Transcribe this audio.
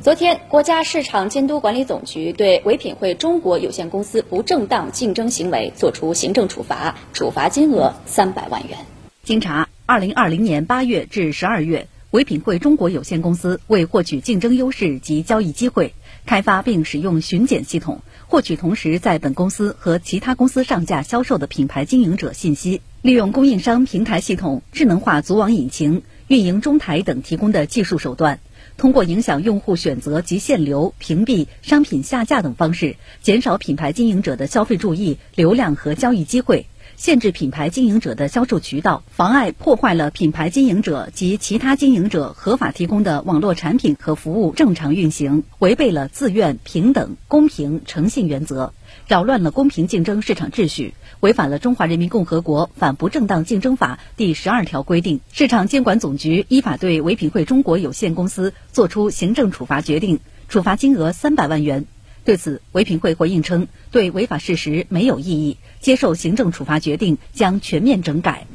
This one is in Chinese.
昨天，国家市场监督管理总局对唯品会中国有限公司不正当竞争行为作出行政处罚，处罚金额三百万元。经查，二零二零年八月至十二月，唯品会中国有限公司为获取竞争优势及交易机会，开发并使用巡检系统，获取同时在本公司和其他公司上架销售的品牌经营者信息，利用供应商平台系统、智能化组网引擎、运营中台等提供的技术手段。通过影响用户选择及限流、屏蔽、商品下架等方式，减少品牌经营者的消费注意、流量和交易机会，限制品牌经营者的销售渠道，妨碍、破坏了品牌经营者及其他经营者合法提供的网络产品和服务正常运行，违背了自愿、平等、公平、诚信原则。扰乱了公平竞争市场秩序，违反了《中华人民共和国反不正当竞争法》第十二条规定，市场监管总局依法对唯品会中国有限公司作出行政处罚决定，处罚金额三百万元。对此，唯品会回应称，对违法事实没有异议，接受行政处罚决定，将全面整改。